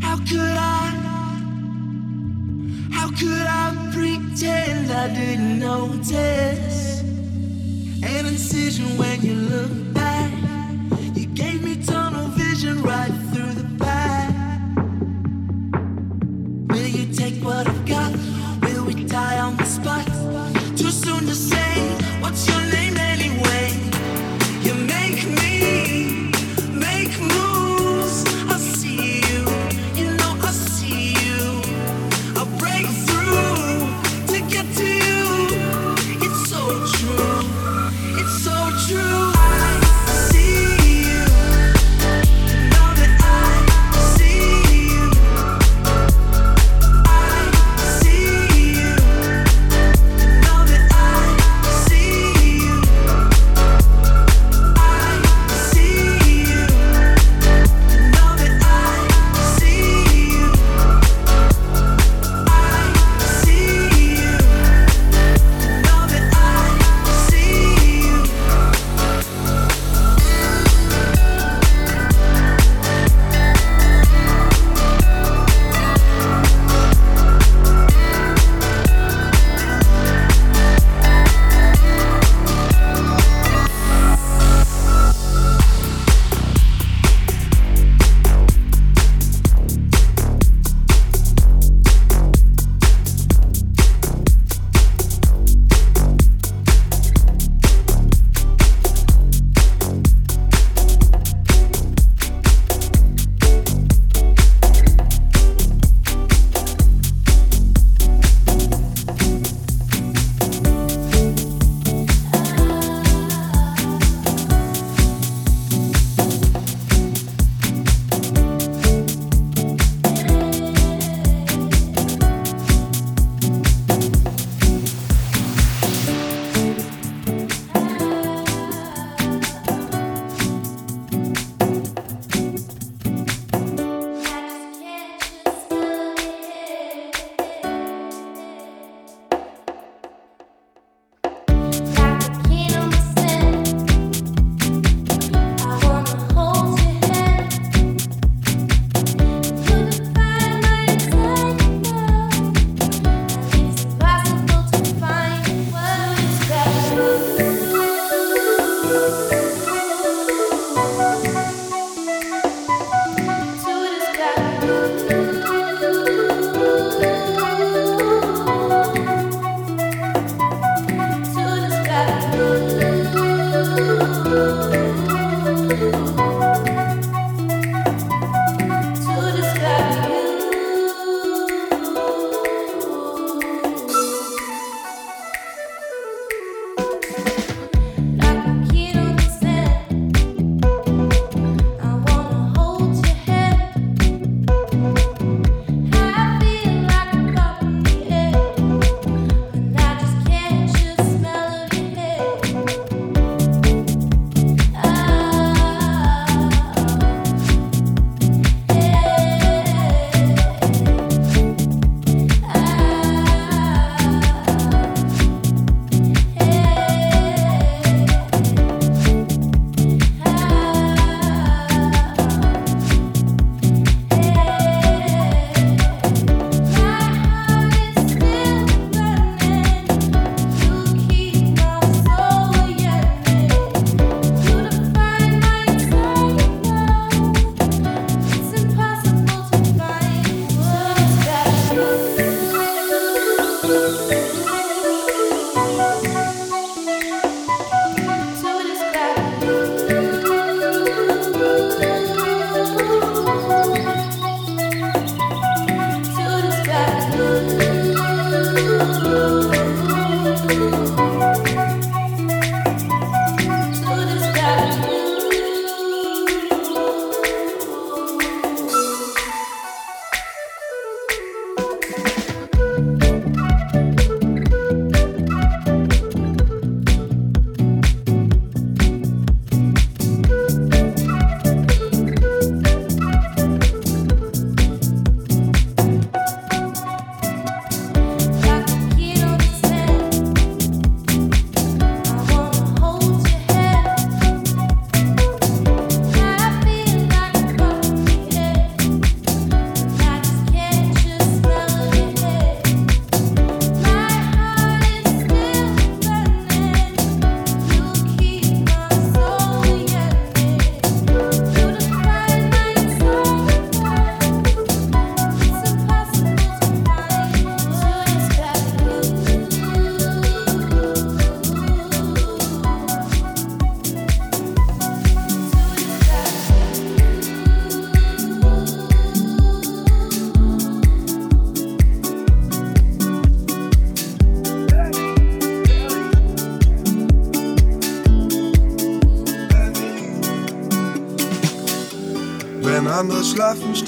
How could I? How could I pretend I didn't notice? An incision when you look back. You gave me tunnel vision right through the back. Will you take what I've got? Will we die on the spot? Too soon to say.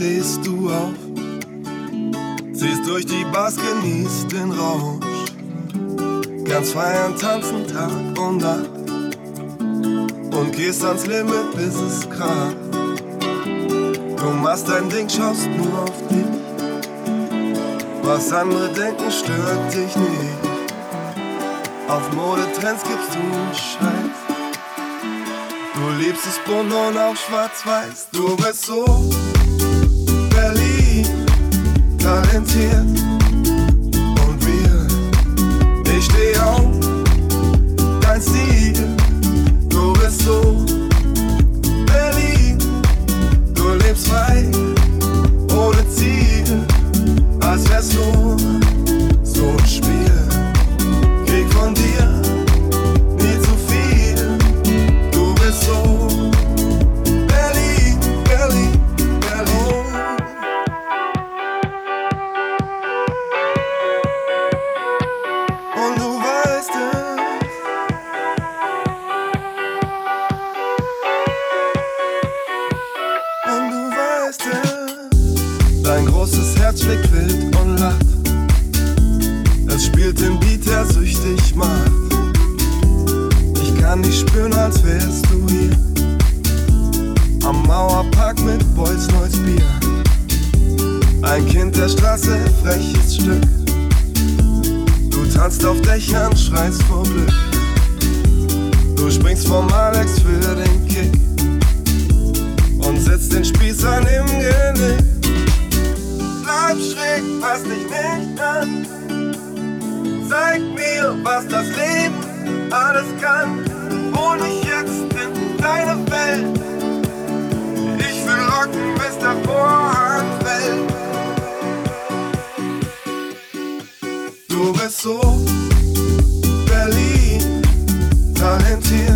Stehst du auf. Ziehst durch die Bars, genießt den Rausch. Ganz feiern, tanzen Tag und Nacht. Und gehst ans Limit, bis es kracht. Du machst dein Ding, schaust nur auf dich. Was andere denken, stört dich nicht. Auf Modetrends gibst du Scheiß. Du liebst es bunt und auch schwarz-weiß. Du bist so talentiert. Süchtig macht. Ich kann dich spüren, als wärst du hier. Am Mauerpark mit Boys neues Bier. Ein Kind der Straße, freches Stück. Du tanzt auf Dächern, schreist vor Glück. Du springst vom Alex für den Kick. Und setzt den Spießern im Genick. Bleib schräg, pass dich nicht an. Zeig mir, was das Leben alles kann. Hol mich jetzt in deine Welt. Ich will rocken, bis der Vorhang fällt. Du bist so Berlin, talentiert.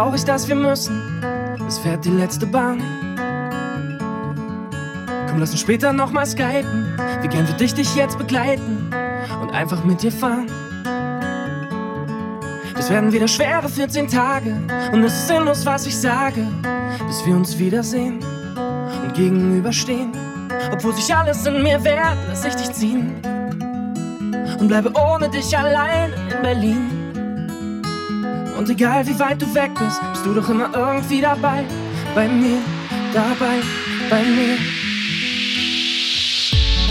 Traurig, dass wir müssen. Es fährt die letzte Bahn. Komm, lass uns später nochmal skypen. Wie gern würde ich dich jetzt begleiten und einfach mit dir fahren. Das werden wieder schwere 14 Tage und es ist sinnlos, was ich sage, bis wir uns wiedersehen und gegenüberstehen. Obwohl sich alles in mir wehrt, lass ich dich ziehen und bleibe ohne dich allein in Berlin. Und egal wie weit du weg bist, bist du doch immer irgendwie dabei. Bei mir, dabei, bei mir.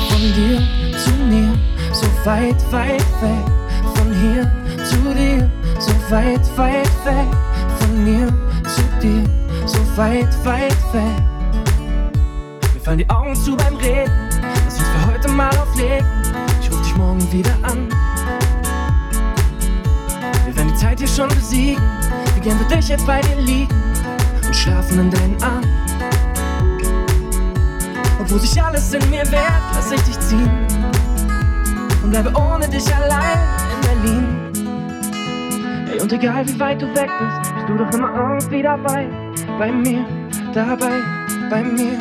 Von dir zu mir, so weit, weit weg. Von hier zu dir, so weit, weit weg. Von mir zu dir, so weit, weit weg. Mir fallen die Augen zu beim Reden. Lass uns für heute mal auflegen. Ich ruf dich morgen wieder an. Hier schon besiegen. Wie gern würde ich jetzt bei dir liegen und schlafen in deinen Armen. Obwohl sich alles in mir wehrt, lass ich dich ziehen und bleibe ohne dich allein in Berlin. Ey, und egal wie weit du weg bist, bist du doch immer irgendwie dabei, bei mir, dabei, bei mir.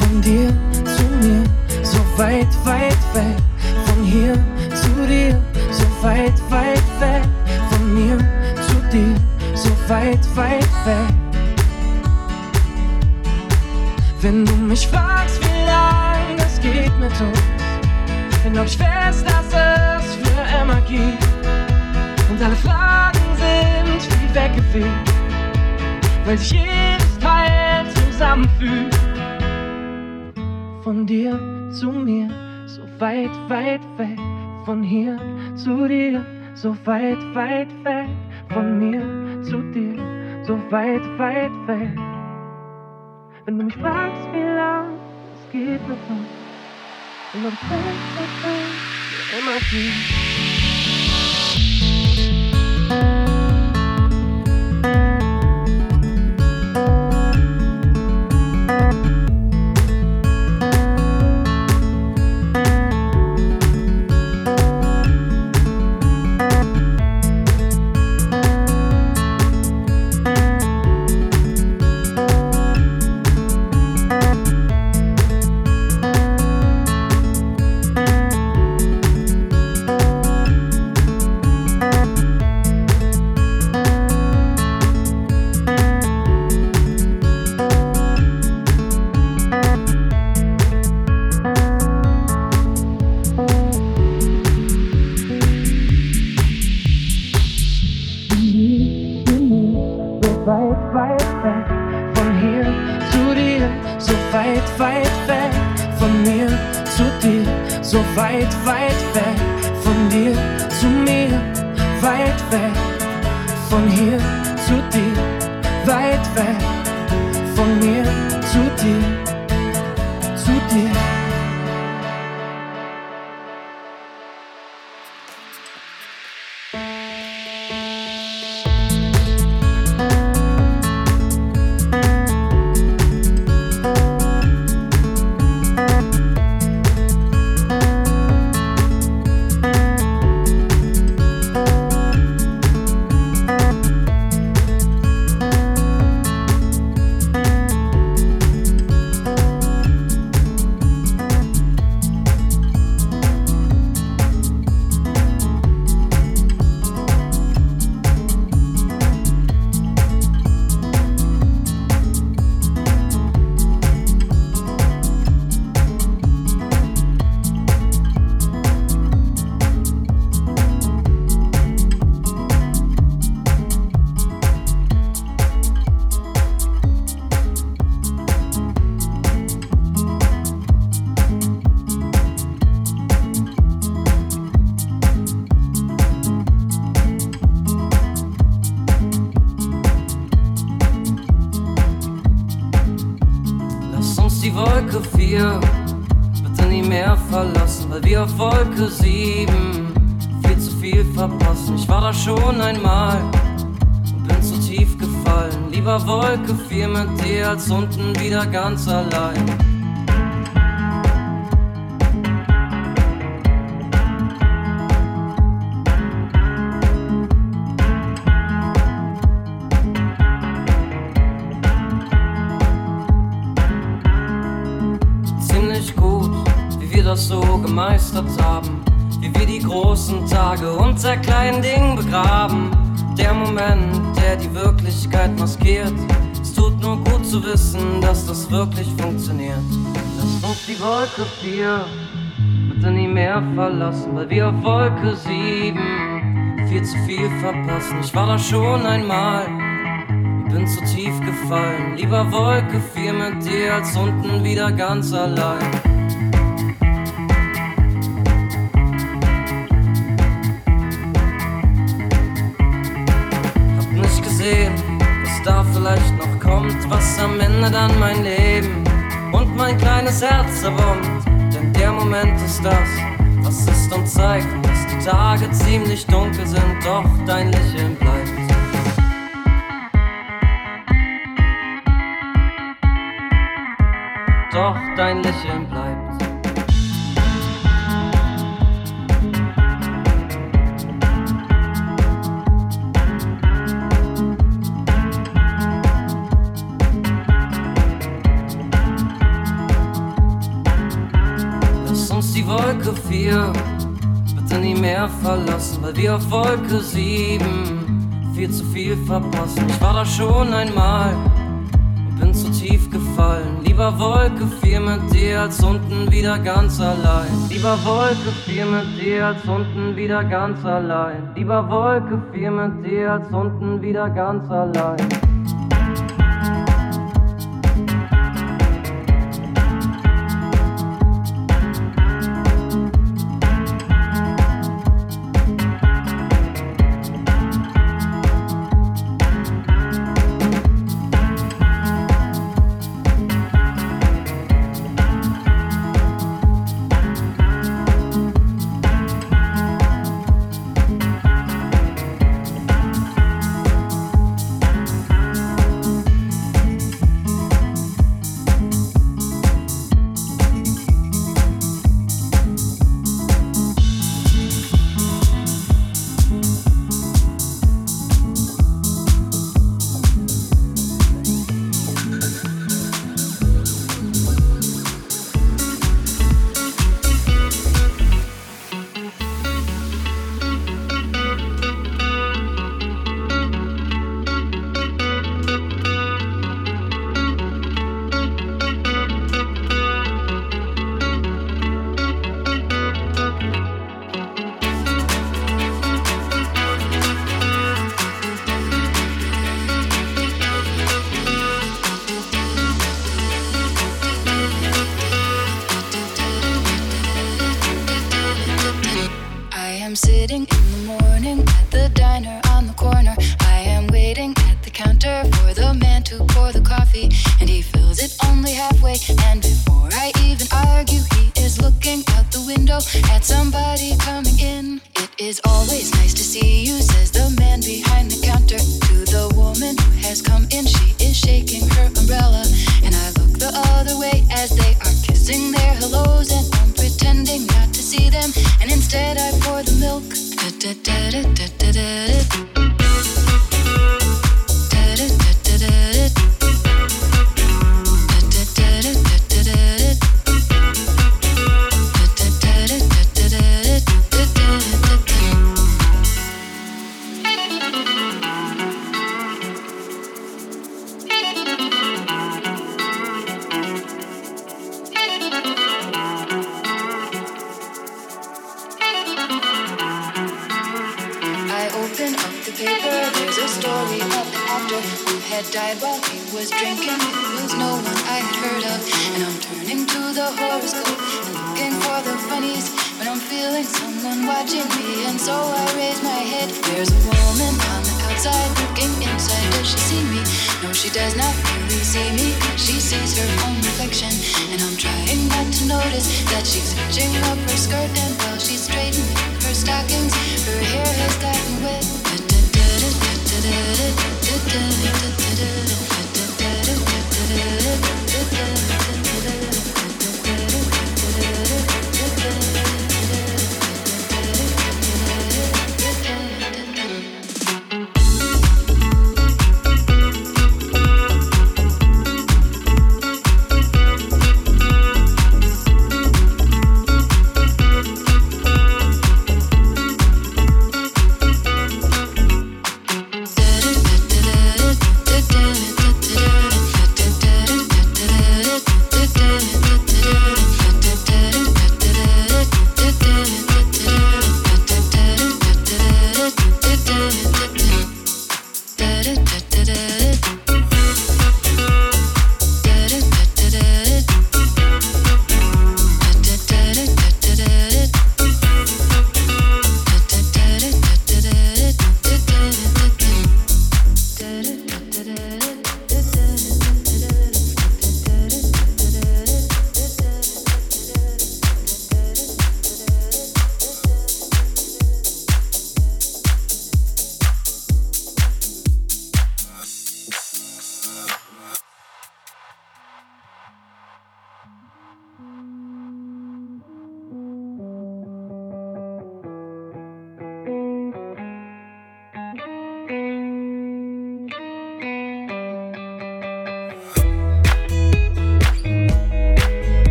Von dir zu mir, so weit, weit weg, von hier zu dir, so weit, weit weg, von mir zu dir, so weit, weit weg. Wenn du mich fragst, wie lang das geht mit uns, dann glaub ich fest, dass es für immer geht. Und alle Fragen sind wie weggefegt, weil sich jedes Teil zusammenfügt. Von dir zu mir, so weit, weit weg, von hier zu dir, so weit, weit weg, von mir zu dir, so weit, weit weg. Wenn du mich fragst, wie lang es geht uns, dann glaub ich fest, für immer geht. 4 bitte nie mehr verlassen, weil wir auf Wolke 7 viel zu viel verpassen. Ich war da schon einmal und bin zu tief gefallen. Lieber Wolke 4 mit dir als unten wieder ganz allein. Unter kleinen Dingen begraben. Der Moment, der die Wirklichkeit maskiert. Es tut nur gut zu wissen, dass das wirklich funktioniert. Lasst uns die Wolke 4 bitte nie mehr verlassen, weil wir auf Wolke 7 viel zu viel verpassen. Ich war da schon einmal bin zu tief gefallen. Lieber Wolke 4 mit dir als unten wieder ganz allein. nicht, was am Ende dann mein Leben und mein kleines Herz erwärmt. Denn der Moment ist das, was ist und zeigt, dass die Tage ziemlich dunkel sind, doch dein Lächeln bleibt. Doch dein Lächeln bleibt. weil wir auf Wolke 7 viel zu viel verpassen. Ich war da schon einmal und bin zu tief gefallen. Lieber Wolke 4 mit dir als unten wieder ganz allein. Lieber Wolke 4 mit dir als unten wieder ganz allein. Lieber Wolke 4 mit dir als unten wieder ganz allein.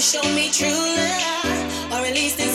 show me true love, or at least.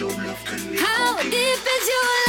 How deep is your love?